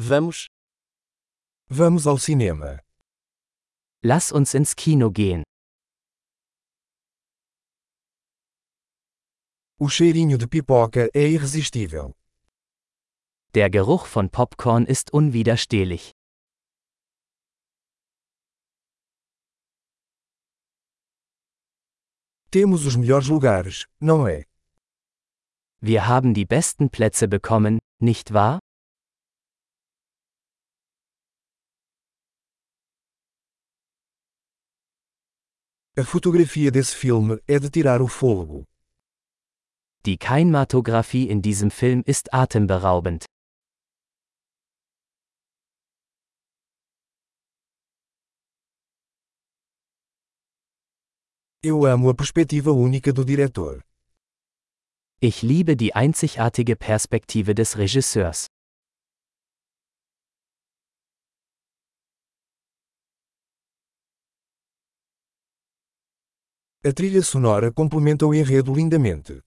Vamos. Vamos ao cinema. Lass uns ins Kino gehen. O cheirinho de pipoca é irresistível. Der Geruch von Popcorn ist unwiderstehlich. Temos os melhores lugares, não é? Wir haben die besten Plätze bekommen, nicht wahr? A fotografia desse filme é de tirar o fôlego. Die Kinematographie in diesem Film ist atemberaubend. Eu amo a perspectiva única do diretor. Ich liebe die einzigartige Perspektive des Regisseurs. A trilha sonora complementa o enredo lindamente.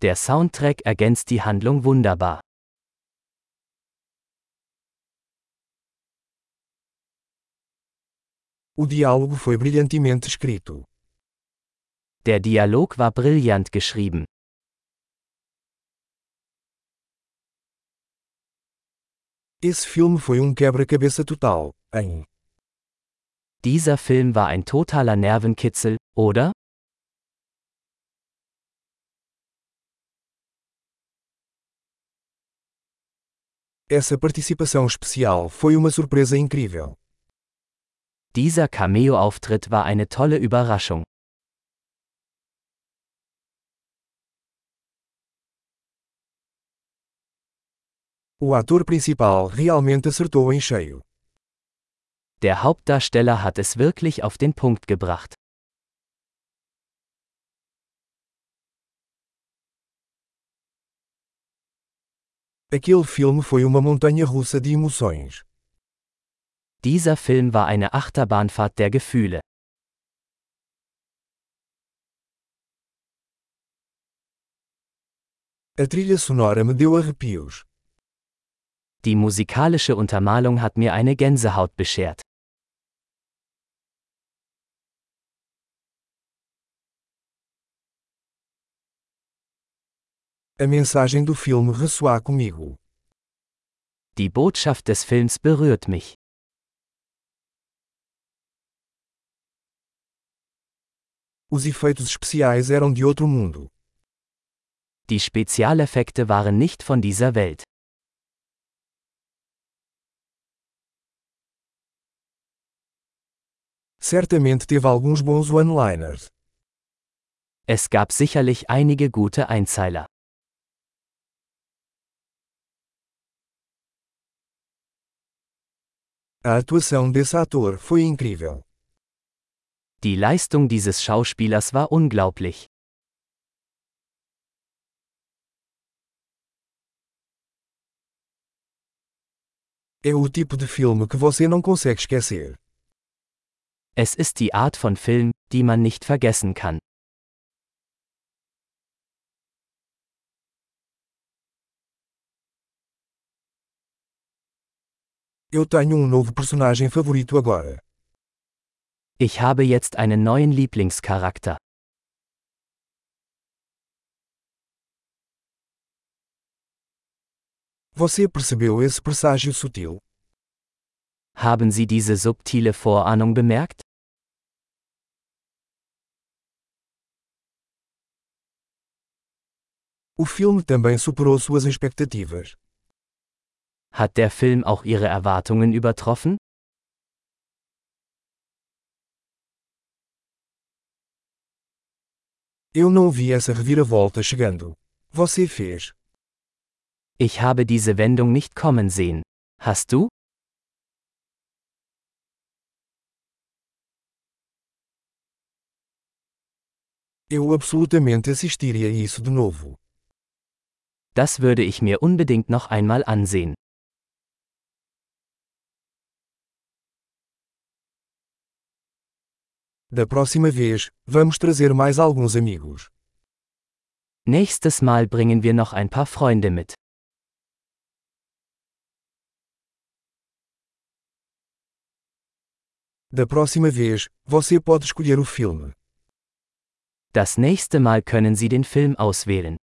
Der Soundtrack ergänzt die Handlung wunderbar. O diálogo foi brilhantemente escrito. Der Dialog war brillant geschrieben. Esse filme foi um quebra-cabeça total, hein? Dieser Film war ein totaler Nervenkitzel, oder? Essa participação especial foi uma surpresa incrível. Dieser Cameo-Auftritt war eine tolle Überraschung. O ator principal realmente acertou em cheio. Der Hauptdarsteller hat es wirklich auf den Punkt gebracht. Aquele filme foi uma montanha russa de emoções. Dieser Film war eine Achterbahnfahrt der Gefühle. A trilha sonora me deu arrepios. Die musikalische Untermalung hat mir eine Gänsehaut beschert. A mensagem do filme ressoa comigo. Die Botschaft des Films berührt mich. Os efeitos especiais eram de outro mundo. Die Spezialeffekte waren nicht von dieser Welt. Certamente teve alguns bons one-liners. Es gab sicherlich einige gute Einzeiler. A atuação desse ator foi incrível. Die Leistung dieses Schauspielers war unglaublich. É o tipo de filme que você não consegue esquecer. Es ist die Art von Film, die man nicht vergessen kann. Eu tenho um novo personagem favorito agora. Ich habe jetzt einen neuen Lieblingscharakter. Você percebeu esse presságio sutil? Haben Sie diese subtile Vorahnung bemerkt? O filme também superou suas expectativas. Hat der Film auch Ihre Erwartungen übertroffen? Eu não vi essa reviravolta chegando. Você fez. Ich habe diese Wendung nicht kommen sehen. Hast du? Eu absolutamente assistiria isso de novo. Das würde ich mir unbedingt noch einmal ansehen. Da próxima vez, vamos trazer mais alguns amigos. Nächstes Mal bringen wir noch ein paar Freunde mit. Da próxima vez, você pode escolher o filme. Das nächste Mal können Sie den Film auswählen.